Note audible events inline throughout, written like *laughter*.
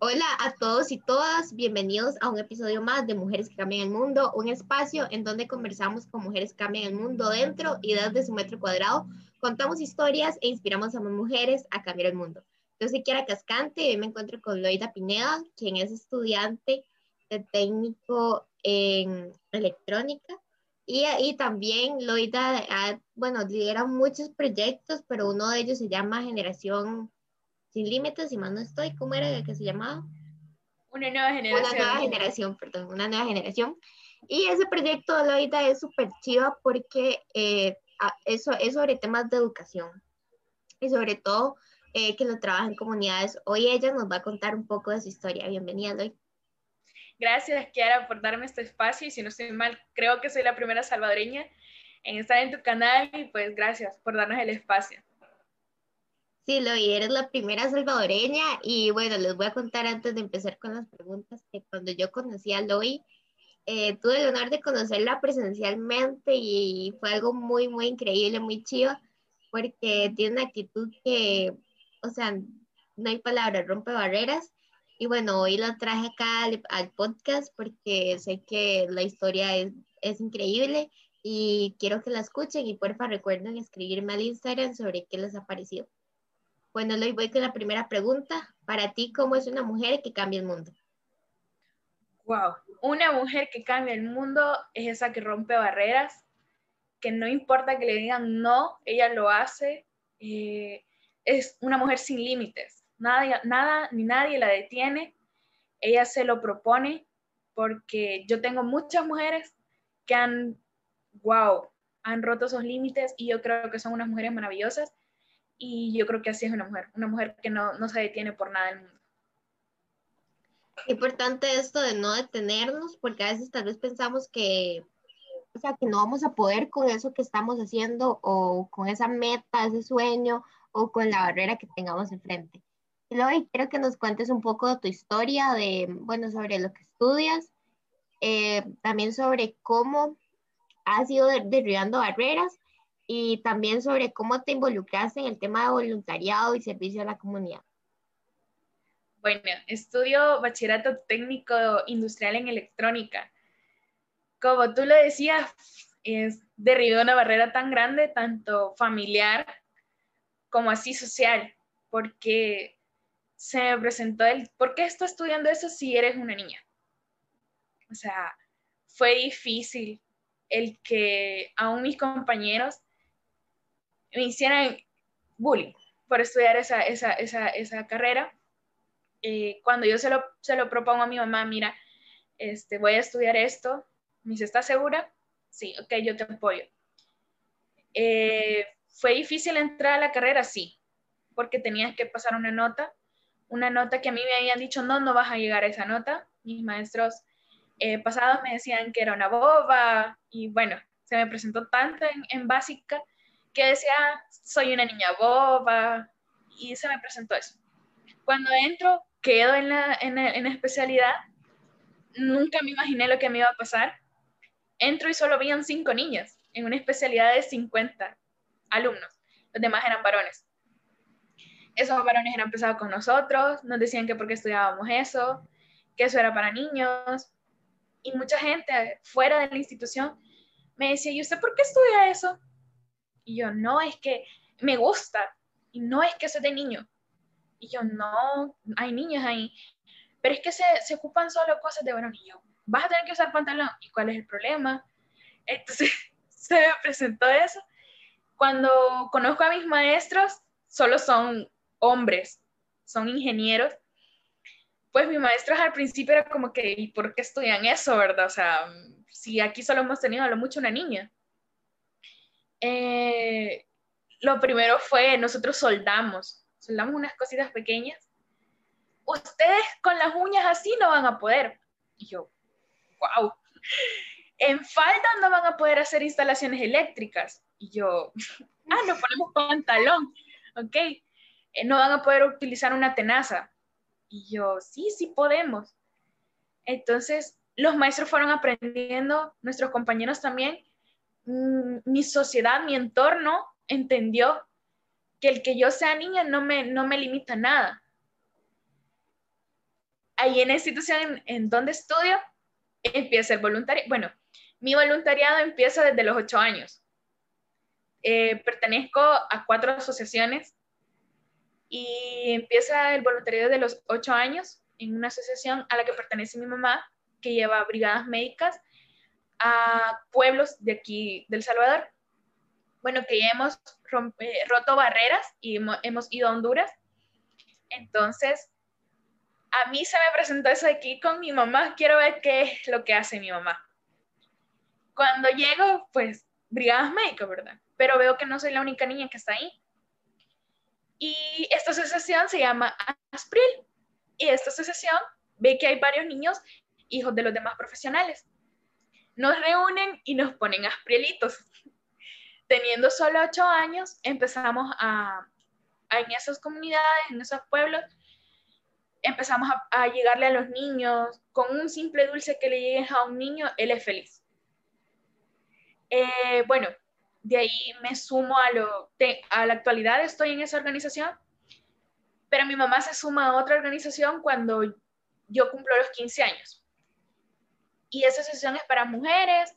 Hola a todos y todas, bienvenidos a un episodio más de Mujeres que Cambian el Mundo, un espacio en donde conversamos con mujeres que cambian el mundo dentro y desde su metro cuadrado, contamos historias e inspiramos a más mujeres a cambiar el mundo. Yo soy Kiara Cascante y hoy me encuentro con Loida Pineda, quien es estudiante de técnico en electrónica. Y, y también Loida, bueno, lidera muchos proyectos, pero uno de ellos se llama Generación sin límites, y más no estoy, ¿cómo era que se llamaba? Una nueva generación. Una nueva generación, perdón, una nueva generación. Y ese proyecto de Loida es súper chido porque eh, eso es sobre temas de educación y sobre todo eh, que lo trabaja en comunidades. Hoy ella nos va a contar un poco de su historia. Bienvenida, Loida. Gracias, Kiara, por darme este espacio y si no estoy mal, creo que soy la primera salvadoreña en estar en tu canal y pues gracias por darnos el espacio. Sí, Loy, eres la primera salvadoreña y bueno, les voy a contar antes de empezar con las preguntas que cuando yo conocí a Loy, eh, tuve el honor de conocerla presencialmente y fue algo muy, muy increíble, muy chido, porque tiene una actitud que, o sea, no hay palabras, rompe barreras. Y bueno, hoy la traje acá al, podcast porque sé que la historia es, es increíble y quiero que la escuchen y porfa recuerden escribirme al Instagram sobre qué les ha parecido. Bueno, Loy, voy con la primera pregunta. Para ti, ¿cómo es una mujer que cambia el mundo? Wow, una mujer que cambia el mundo es esa que rompe barreras, que no importa que le digan no, ella lo hace. Eh, es una mujer sin límites. Nada, nada ni nadie la detiene. Ella se lo propone porque yo tengo muchas mujeres que han, wow, han roto esos límites y yo creo que son unas mujeres maravillosas y yo creo que así es una mujer, una mujer que no, no se detiene por nada del mundo. Importante esto de no detenernos, porque a veces tal vez pensamos que, o sea, que no vamos a poder con eso que estamos haciendo o con esa meta, ese sueño o con la barrera que tengamos enfrente. Y luego quiero que nos cuentes un poco de tu historia, de, bueno, sobre lo que estudias, eh, también sobre cómo has ido derribando barreras y también sobre cómo te involucraste en el tema de voluntariado y servicio a la comunidad. Bueno, estudio bachillerato técnico industrial en electrónica. Como tú lo decías, es derribó una barrera tan grande, tanto familiar como así social, porque se me presentó el, ¿por qué estás estudiando eso si eres una niña? O sea, fue difícil el que aún mis compañeros me hicieran bullying por estudiar esa, esa, esa, esa carrera. Eh, cuando yo se lo, se lo propongo a mi mamá, mira, este, voy a estudiar esto, me dice, ¿estás segura? Sí, ok, yo te apoyo. Eh, ¿Fue difícil entrar a la carrera? Sí, porque tenías que pasar una nota, una nota que a mí me habían dicho, no, no vas a llegar a esa nota. Mis maestros eh, pasados me decían que era una boba y bueno, se me presentó tanto en, en básica que decía, soy una niña boba, y se me presentó eso. Cuando entro, quedo en la, en, en especialidad, nunca me imaginé lo que me iba a pasar. Entro y solo habían cinco niñas en una especialidad de 50 alumnos. Los demás eran varones. Esos varones eran pesados con nosotros, nos decían que porque estudiábamos eso, que eso era para niños. Y mucha gente fuera de la institución me decía, ¿y usted por qué estudia eso? Y yo, no, es que me gusta. Y no es que sea de niño. Y yo, no, hay niños ahí. Pero es que se, se ocupan solo cosas de bueno niño. Vas a tener que usar pantalón. ¿Y cuál es el problema? Entonces *laughs* se me presentó eso. Cuando conozco a mis maestros, solo son hombres, son ingenieros. Pues mis maestros al principio era como que, ¿y por qué estudian eso, verdad? O sea, si aquí solo hemos tenido a lo mucho una niña. Eh, lo primero fue, nosotros soldamos, soldamos unas cositas pequeñas. Ustedes con las uñas así no van a poder. Y yo, wow. En falda no van a poder hacer instalaciones eléctricas. Y yo, *laughs* ah, nos ponemos pantalón, ok. Eh, no van a poder utilizar una tenaza. Y yo, sí, sí podemos. Entonces, los maestros fueron aprendiendo, nuestros compañeros también, mi sociedad, mi entorno entendió que el que yo sea niña no me, no me limita nada. ahí en la institución en, donde estudio, empieza el voluntariado. Bueno, mi voluntariado empieza desde los ocho años. Eh, pertenezco a cuatro asociaciones y empieza el voluntariado de los ocho años en una asociación a la que pertenece mi mamá, que lleva brigadas médicas a pueblos de aquí del Salvador. Bueno, que ya hemos roto barreras y hemos, ido a Honduras. Entonces, a mí se me presentó eso aquí con mi mamá. Quiero ver qué es lo que hace mi mamá. Cuando llego, pues, brigadas médicas, ¿verdad? Pero veo que no soy la única niña que está ahí. Y esta asociación se llama Aspril. Y esta asociación ve que hay varios niños hijos de los demás profesionales. Nos reúnen y nos ponen asprielitos. Teniendo solo ocho años, empezamos a, en esas comunidades, en esos pueblos, empezamos a, llegarle a los niños. Con un simple dulce que le llegues a un niño, él es feliz. Eh, bueno, de ahí me sumo a lo, a la actualidad estoy en esa organización, pero mi mamá se suma a otra organización cuando yo cumplo los 15 años. Y esa es para mujeres.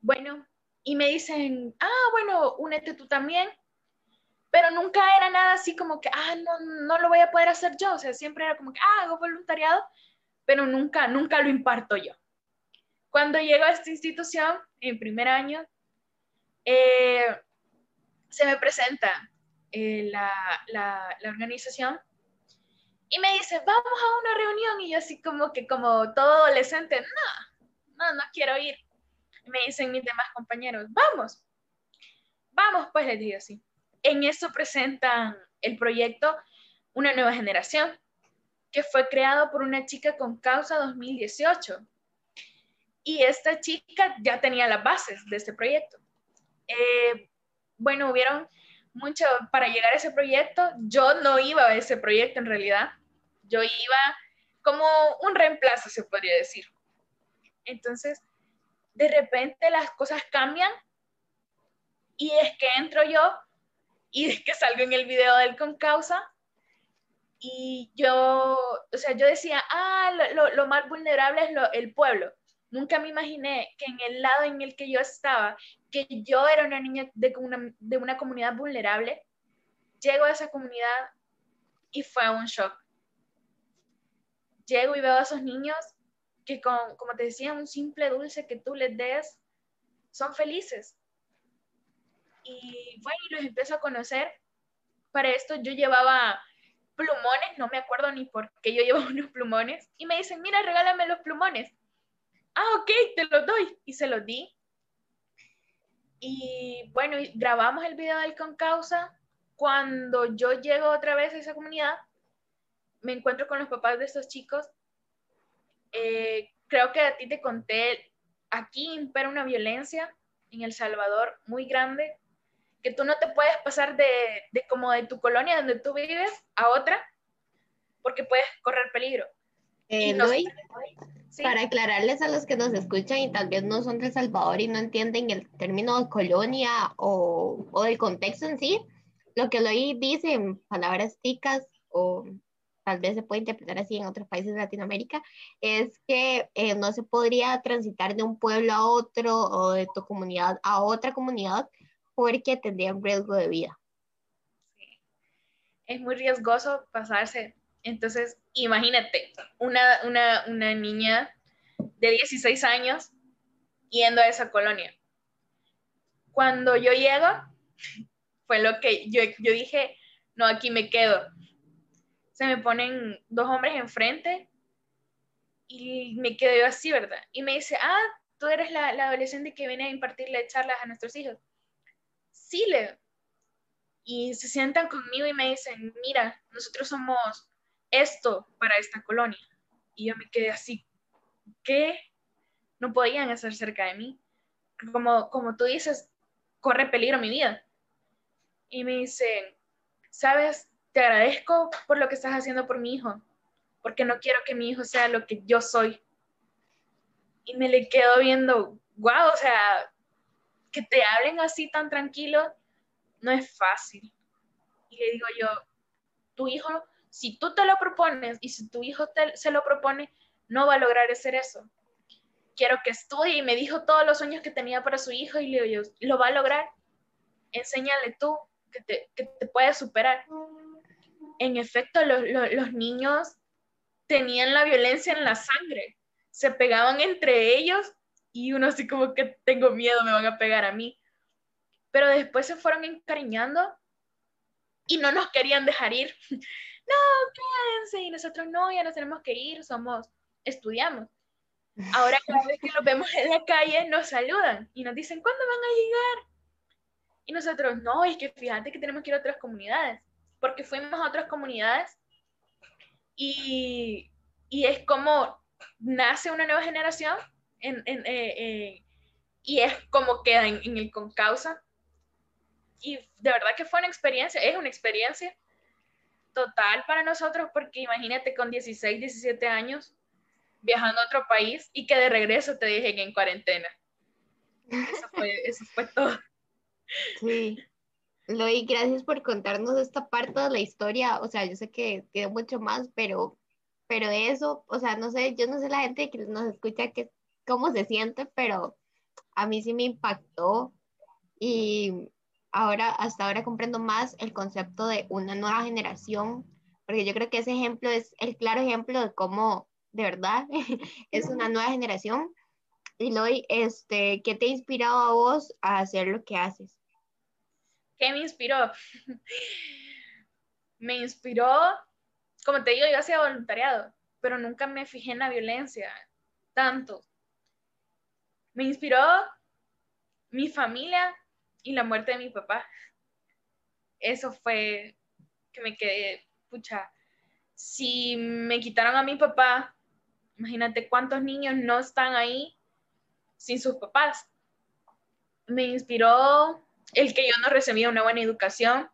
Bueno, y me dicen, ah, bueno, únete tú también. Pero nunca era nada así como que, ah, no, no lo voy a poder hacer yo. O sea, siempre era como que, ah, hago voluntariado, pero nunca, nunca lo imparto yo. Cuando llego a esta institución, en primer año, eh, se me presenta eh, la, la, organización y me dice, vamos a una reunión. Y yo así como que como todo adolescente, no, no, no quiero ir. me dicen mis demás compañeros, vamos, vamos, pues les digo así. En eso presentan el proyecto Una Nueva Generación, que fue creado por una chica con causa 2018. Y esta chica ya tenía las bases de este proyecto. Eh, bueno, hubieron mucho para llegar a ese proyecto. Yo no iba a ese proyecto en realidad. Yo iba como un reemplazo, se podría decir. Entonces, de repente las cosas cambian y es que entro yo y es que salgo en el video del con causa y yo, o sea, yo decía, ah, lo, lo más vulnerable es lo, el pueblo. Nunca me imaginé que en el lado en el que yo estaba, que yo era una niña de una, de una comunidad vulnerable, llego a esa comunidad y fue un shock. Llego y veo a esos niños que, con, como te decía, un simple dulce que tú les des, son felices. Y bueno, los empiezo a conocer. Para esto yo llevaba plumones, no me acuerdo ni por qué yo *laughs* llevaba unos plumones, y me dicen, mira, regálame los plumones ah, ok, te los doy. Y se los di. Y bueno, grabamos el video del Concausa. Cuando yo llego otra vez a esa comunidad, me encuentro con los papás de estos chicos. Eh, creo que a ti te conté, aquí impera una violencia en El Salvador muy grande, que tú no te puedes pasar de, de como de tu colonia donde tú vives a otra, porque puedes correr peligro. Eh, para aclararles a los que nos escuchan y tal vez no son de El Salvador y no entienden el término de colonia o, o del contexto en sí, lo que dice en palabras ticas o tal vez se puede interpretar así en otros países de Latinoamérica, es que eh, no se podría transitar de un pueblo a otro o de tu comunidad a otra comunidad porque tendría un riesgo de vida. Es muy riesgoso pasarse entonces, imagínate, una, una, una niña de 16 años yendo a esa colonia. Cuando yo llego, *laughs* fue lo que yo, yo dije, no, aquí me quedo. Se me ponen dos hombres enfrente y me quedo yo así, ¿verdad? Y me dice, ah, tú eres la, la adolescente que viene a impartirle charlas a nuestros hijos. Sí, le. Y se sientan conmigo y me dicen, mira, nosotros somos esto para esta colonia. Y yo me quedé así, ¿qué? No podían estar cerca de mí. Como, como tú dices, corre peligro mi vida. Y me dicen, sabes, te agradezco por lo que estás haciendo por mi hijo, porque no quiero que mi hijo sea lo que yo soy. Y me le quedo viendo, wow, o sea, que te hablen así tan tranquilo no es fácil. Y le digo yo, tu hijo Si tú te lo propones y si tu hijo se lo propone, no va a lograr hacer eso. Quiero que estudie y me dijo todos los sueños que tenía para su hijo y le digo, lo va a lograr. Enséñale tú que te, que te puedes superar. En efecto, los niños tenían la violencia en la sangre, se pegaban entre ellos y uno así como que tengo miedo, me van a pegar a mí. Pero después se fueron encariñando y no nos querían dejar ir. *laughs* no, quédense. Y nosotros no, ya nos tenemos que ir, somos, estudiamos. Ahora cada vez que los vemos en la calle nos saludan y nos dicen, ¿cuándo van a llegar? Y nosotros, no, es que fíjate que tenemos que ir a otras comunidades, porque fuimos a otras comunidades y, y es como nace una nueva generación en, en, eh, eh, y es como queda en, en el concausa y de verdad que fue una experiencia, es una experiencia total para nosotros, porque imagínate con 16, 17 años viajando a otro país y que de regreso te dejen en cuarentena. Eso fue, *laughs* eso fue todo. Sí. Loy, gracias por contarnos esta parte de la historia. O sea, yo sé que tiene mucho más, pero, pero eso, o sea, no sé, yo no sé la gente que nos escucha que, cómo se siente, pero a mí sí me impactó y ahora, hasta ahora comprendo más el concepto de una nueva generación, porque yo creo que ese ejemplo es el claro ejemplo de cómo de verdad *laughs* es una nueva generación. Y Loy, este, ¿qué te ha inspirado a vos a hacer lo que haces? ¿Qué me inspiró? *laughs* me inspiró, como te digo, yo hacía voluntariado, pero nunca me fijé en la violencia tanto. Me inspiró mi familia y la muerte de mi papá. Eso fue que me quedé, pucha, si me quitaron a mi papá, imagínate cuántos niños no están ahí sin sus papás. Me inspiró el que yo no recibía una buena educación,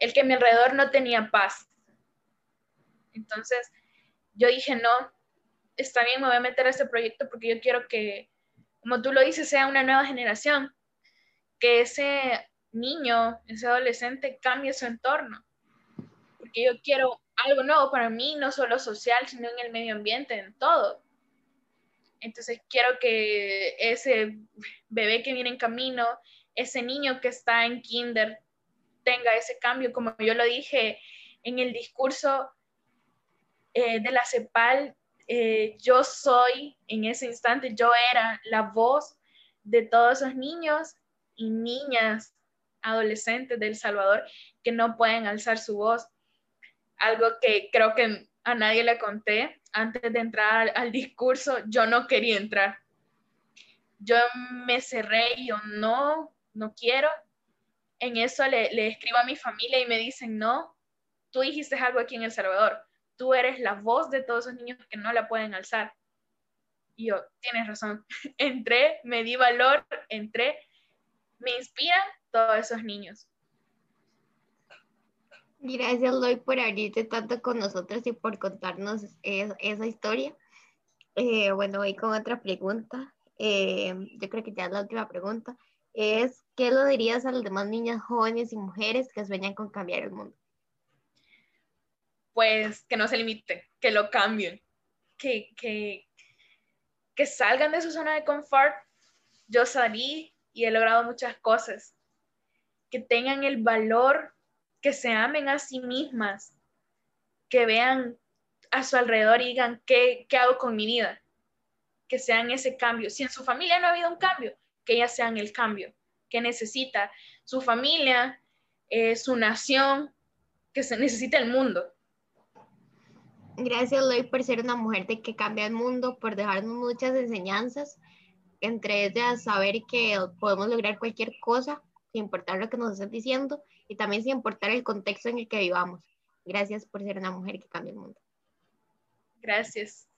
el que a mi alrededor no tenía paz. Entonces, yo dije, no, está bien, me voy a meter a este proyecto porque yo quiero que, como tú lo dices, sea una nueva generación que ese niño, ese adolescente cambie su entorno. Porque yo quiero algo nuevo para mí, no solo social, sino en el medio ambiente, en todo. Entonces quiero que ese bebé que viene en camino, ese niño que está en kinder, tenga ese cambio, como yo lo dije en el discurso eh, de la CEPAL, eh, yo soy, en ese instante, yo era la voz de todos esos niños y niñas, adolescentes de El Salvador que no pueden alzar su voz. Algo que creo que a nadie le conté antes de entrar al, discurso, yo no quería entrar. Yo me cerré y yo no, no quiero. En eso le, le escribo a mi familia y me dicen, no, tú dijiste algo aquí en El Salvador, tú eres la voz de todos esos niños que no la pueden alzar. Y yo, tienes razón. *laughs* entré, me di valor, entré me inspiran todos esos niños. Gracias, Loy, por abrirte tanto con nosotros y por contarnos esa historia. Eh, bueno, voy con otra pregunta. Eh, yo creo que ya es la última pregunta. Es, ¿qué lo dirías a las demás niñas, jóvenes y mujeres que sueñan con cambiar el mundo? Pues que no se limiten, que lo cambien, que, que, que salgan de su zona de confort. Yo salí y he logrado muchas cosas. Que tengan el valor, que se amen a sí mismas, que vean a su alrededor y digan, ¿qué, qué hago con mi vida? Que sean ese cambio. Si en su familia no ha habido un cambio, que ellas sean el cambio que necesita su familia, eh, su nación, que se necesita el mundo. Gracias, Loy, por ser una mujer de que cambia el mundo, por dejarnos muchas enseñanzas entre ellas saber que podemos lograr cualquier cosa sin importar lo que nos estén diciendo y también sin importar el contexto en el que vivamos. Gracias por ser una mujer que cambia el mundo. Gracias.